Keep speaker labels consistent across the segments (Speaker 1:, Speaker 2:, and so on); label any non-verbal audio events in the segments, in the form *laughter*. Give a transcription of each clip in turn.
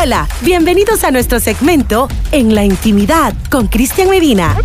Speaker 1: Hola, bienvenidos a nuestro segmento En la Intimidad con Cristian Medina.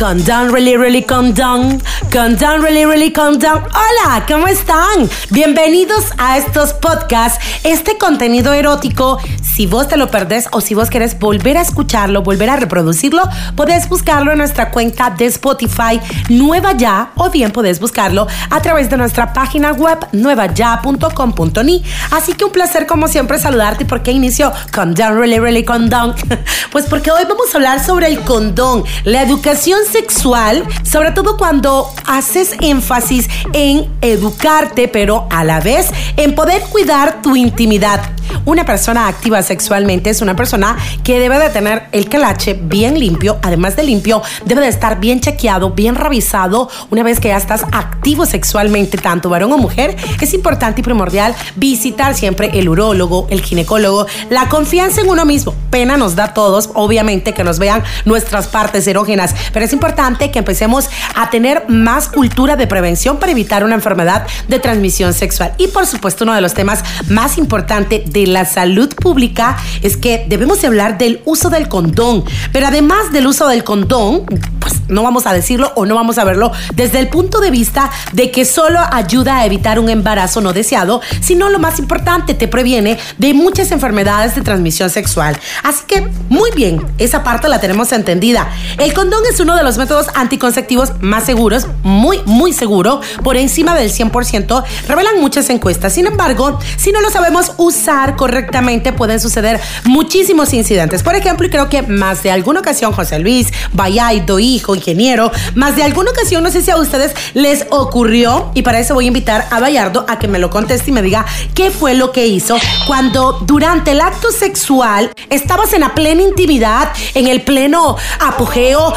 Speaker 1: Condón, really, really condón. Condón, really, really condón. Hola, ¿cómo están? Bienvenidos a estos podcasts. Este contenido erótico, si vos te lo perdés o si vos querés volver a escucharlo, volver a reproducirlo, podés buscarlo en nuestra cuenta de Spotify Nueva Ya o bien podés buscarlo a través de nuestra página web nuevaya.com.ni. Así que un placer como siempre saludarte porque inicio Condón, really, really condón. *laughs* Pues porque hoy vamos a hablar sobre el condón, la educación sexual, sobre todo cuando haces énfasis en educarte, pero a la vez en poder cuidar tu intimidad. Una persona activa sexualmente es una persona que debe de tener el calache bien limpio, además de limpio, debe de estar bien chequeado, bien revisado. Una vez que ya estás activo sexualmente, tanto varón o mujer, es importante y primordial visitar siempre el urólogo, el ginecólogo, la confianza en uno mismo. Pena nos da a todos, obviamente, que nos vean nuestras partes erógenas, pero es importante que empecemos a tener más cultura de prevención para evitar una enfermedad de transmisión sexual. Y por supuesto, uno de los temas más importantes de la salud pública es que debemos de hablar del uso del condón. Pero además del uso del condón, pues no vamos a decirlo o no vamos a verlo desde el punto de vista de que solo ayuda a evitar un embarazo no deseado, sino lo más importante, te previene de muchas enfermedades de transmisión sexual. Así que muy bien, esa parte la tenemos entendida. El condón es uno de los métodos anticonceptivos más seguros, muy, muy seguro, por encima del 100%, revelan muchas encuestas. Sin embargo, si no lo sabemos usar correctamente, pueden suceder muchísimos incidentes. Por ejemplo, y creo que más de alguna ocasión, José Luis, Bayaido, hijo, ingeniero, más de alguna ocasión, no sé si a ustedes les ocurrió, y para eso voy a invitar a Bayardo a que me lo conteste y me diga qué fue lo que hizo cuando durante el acto sexual estabas en la plena intimidad, en el pleno apogeo,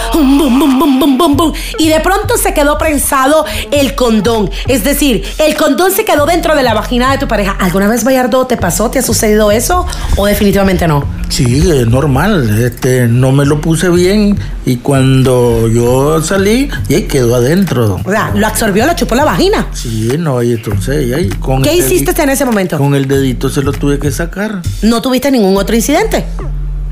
Speaker 1: y de pronto se quedó prensado el condón. Es decir, el condón se quedó dentro de la vagina de tu pareja. ¿Alguna vez, Bayardo, te pasó? ¿Te ha sucedido eso? ¿O definitivamente no?
Speaker 2: Sí, es normal. Este, no me lo puse bien y cuando yo salí, y ahí quedó adentro.
Speaker 1: O sea, lo absorbió, lo chupó la vagina.
Speaker 2: Sí, no, y entonces, y ahí, con
Speaker 1: ¿Qué hiciste en ese momento?
Speaker 2: Con el dedito se lo tuve que sacar.
Speaker 1: No tuviste ningún otro incidente.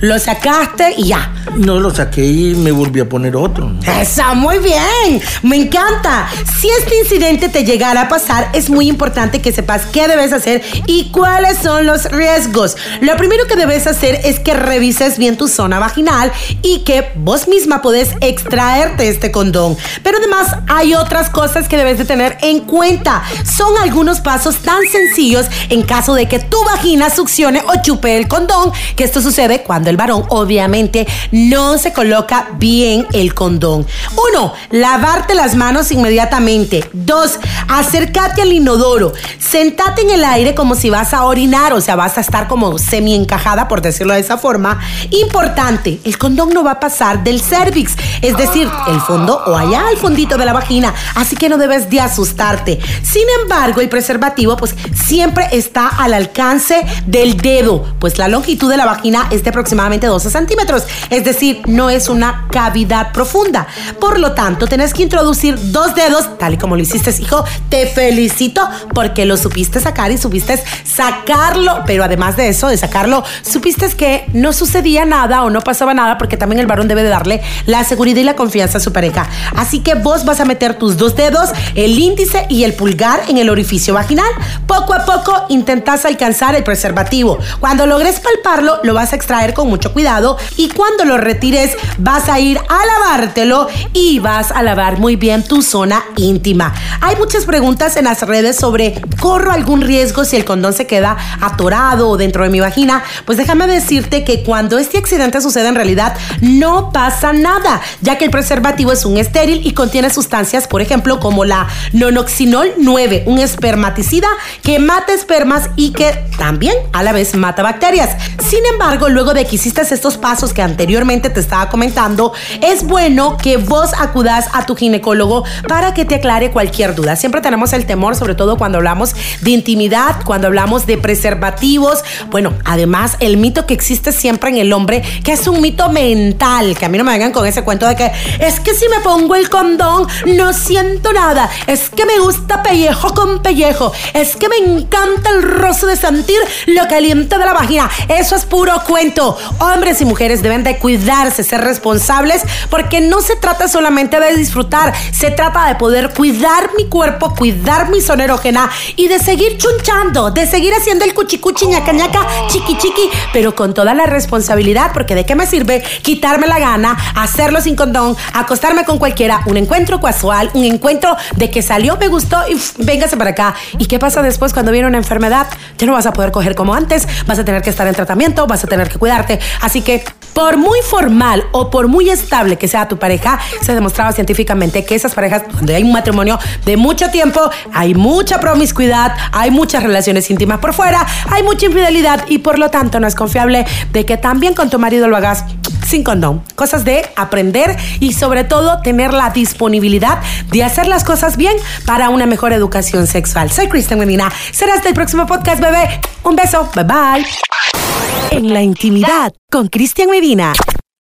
Speaker 1: Lo sacaste y ya.
Speaker 2: No lo saqué y me volví a poner otro.
Speaker 1: Eso, muy bien. Me encanta. Si este incidente te llegara a pasar, es muy importante que sepas qué debes hacer y cuáles son los riesgos. Lo primero que debes hacer es que revises bien tu zona vaginal y que vos misma podés extraerte este condón. Pero además hay otras cosas que debes de tener en cuenta. Son algunos pasos tan sencillos en caso de que tu vagina succione o chupe el condón, que esto sucede cuando el varón obviamente no se coloca bien el condón. Uno, lavarte las manos inmediatamente. Dos, acércate al inodoro. Sentate en el aire como si vas a orinar, o sea, vas a estar como semi encajada, por decirlo de esa forma. Importante, el condón no va a pasar del cervix, es decir, el fondo o allá al fondito de la vagina, así que no debes de asustarte. Sin embargo, el preservativo pues siempre está al alcance del dedo, pues la longitud de la vagina es de aproximadamente 12 centímetros, es decir, no es una cavidad profunda. Por lo tanto, tenés que introducir dos dedos, tal y como lo hiciste, hijo. Te felicito porque lo supiste sacar y supiste sacarlo, pero además de eso, de sacarlo, supiste que no sucedía nada o no pasaba nada porque también el varón debe de darle la seguridad y la confianza a su pareja. Así que vos vas a meter tus dos dedos, el índice y el pulgar en el orificio vaginal. Poco a poco intentas alcanzar el preservativo. Cuando logres palparlo, lo vas a extraer con mucho cuidado y cuando lo retires vas a ir a lavártelo y vas a lavar muy bien tu zona íntima. Hay muchas preguntas en las redes sobre ¿corro algún riesgo si el condón se queda atorado o dentro de mi vagina? Pues déjame decirte que cuando este accidente sucede en realidad no pasa nada, ya que el preservativo es un estéril y contiene sustancias, por ejemplo, como la nonoxinol 9, un espermaticida que mata espermas y que también a la vez mata bacterias. Sin embargo, luego de que hiciste estos pasos que anteriormente te estaba comentando, es bueno que vos acudas a tu ginecólogo para que te aclare cualquier duda. Siempre tenemos el temor, sobre todo cuando hablamos de intimidad, cuando hablamos de preservativos. Bueno, además, el mito que existe siempre en el hombre, que es un mito mental, que a mí no me vengan con ese cuento de que es que si me pongo el condón no siento nada, es que me gusta pellejo con pellejo, es que me encanta el roce de sentir lo caliente de la vagina. Eso es puro cuento. Hombres y mujeres deben de cuidarse, ser responsables, porque no se trata solamente de disfrutar, se trata de poder cuidar mi cuerpo, cuidar mi zona erógena y de seguir chunchando, de seguir haciendo el cuchicuchi ñaca ñaca, chiqui chiqui, pero con toda la responsabilidad, porque de qué me sirve quitarme la gana, hacerlo sin condón, acostarme con cualquiera, un encuentro casual, un encuentro de que salió, me gustó y véngase para acá. ¿Y qué pasa después cuando viene una enfermedad? Ya no vas a poder coger como antes, vas a tener que estar en tratamiento, vas a tener que cuidarte. Así que por muy formal o por muy estable que sea tu pareja, se ha demostrado científicamente que esas parejas donde hay un matrimonio de mucho tiempo, hay mucha promiscuidad, hay muchas relaciones íntimas por fuera, hay mucha infidelidad y por lo tanto no es confiable de que también con tu marido lo hagas sin condón. Cosas de aprender y sobre todo tener la disponibilidad de hacer las cosas bien para una mejor educación sexual. Soy Kristen Medina. Será hasta el próximo podcast, bebé. Un beso. Bye bye. En la intimidad con Cristian Medina.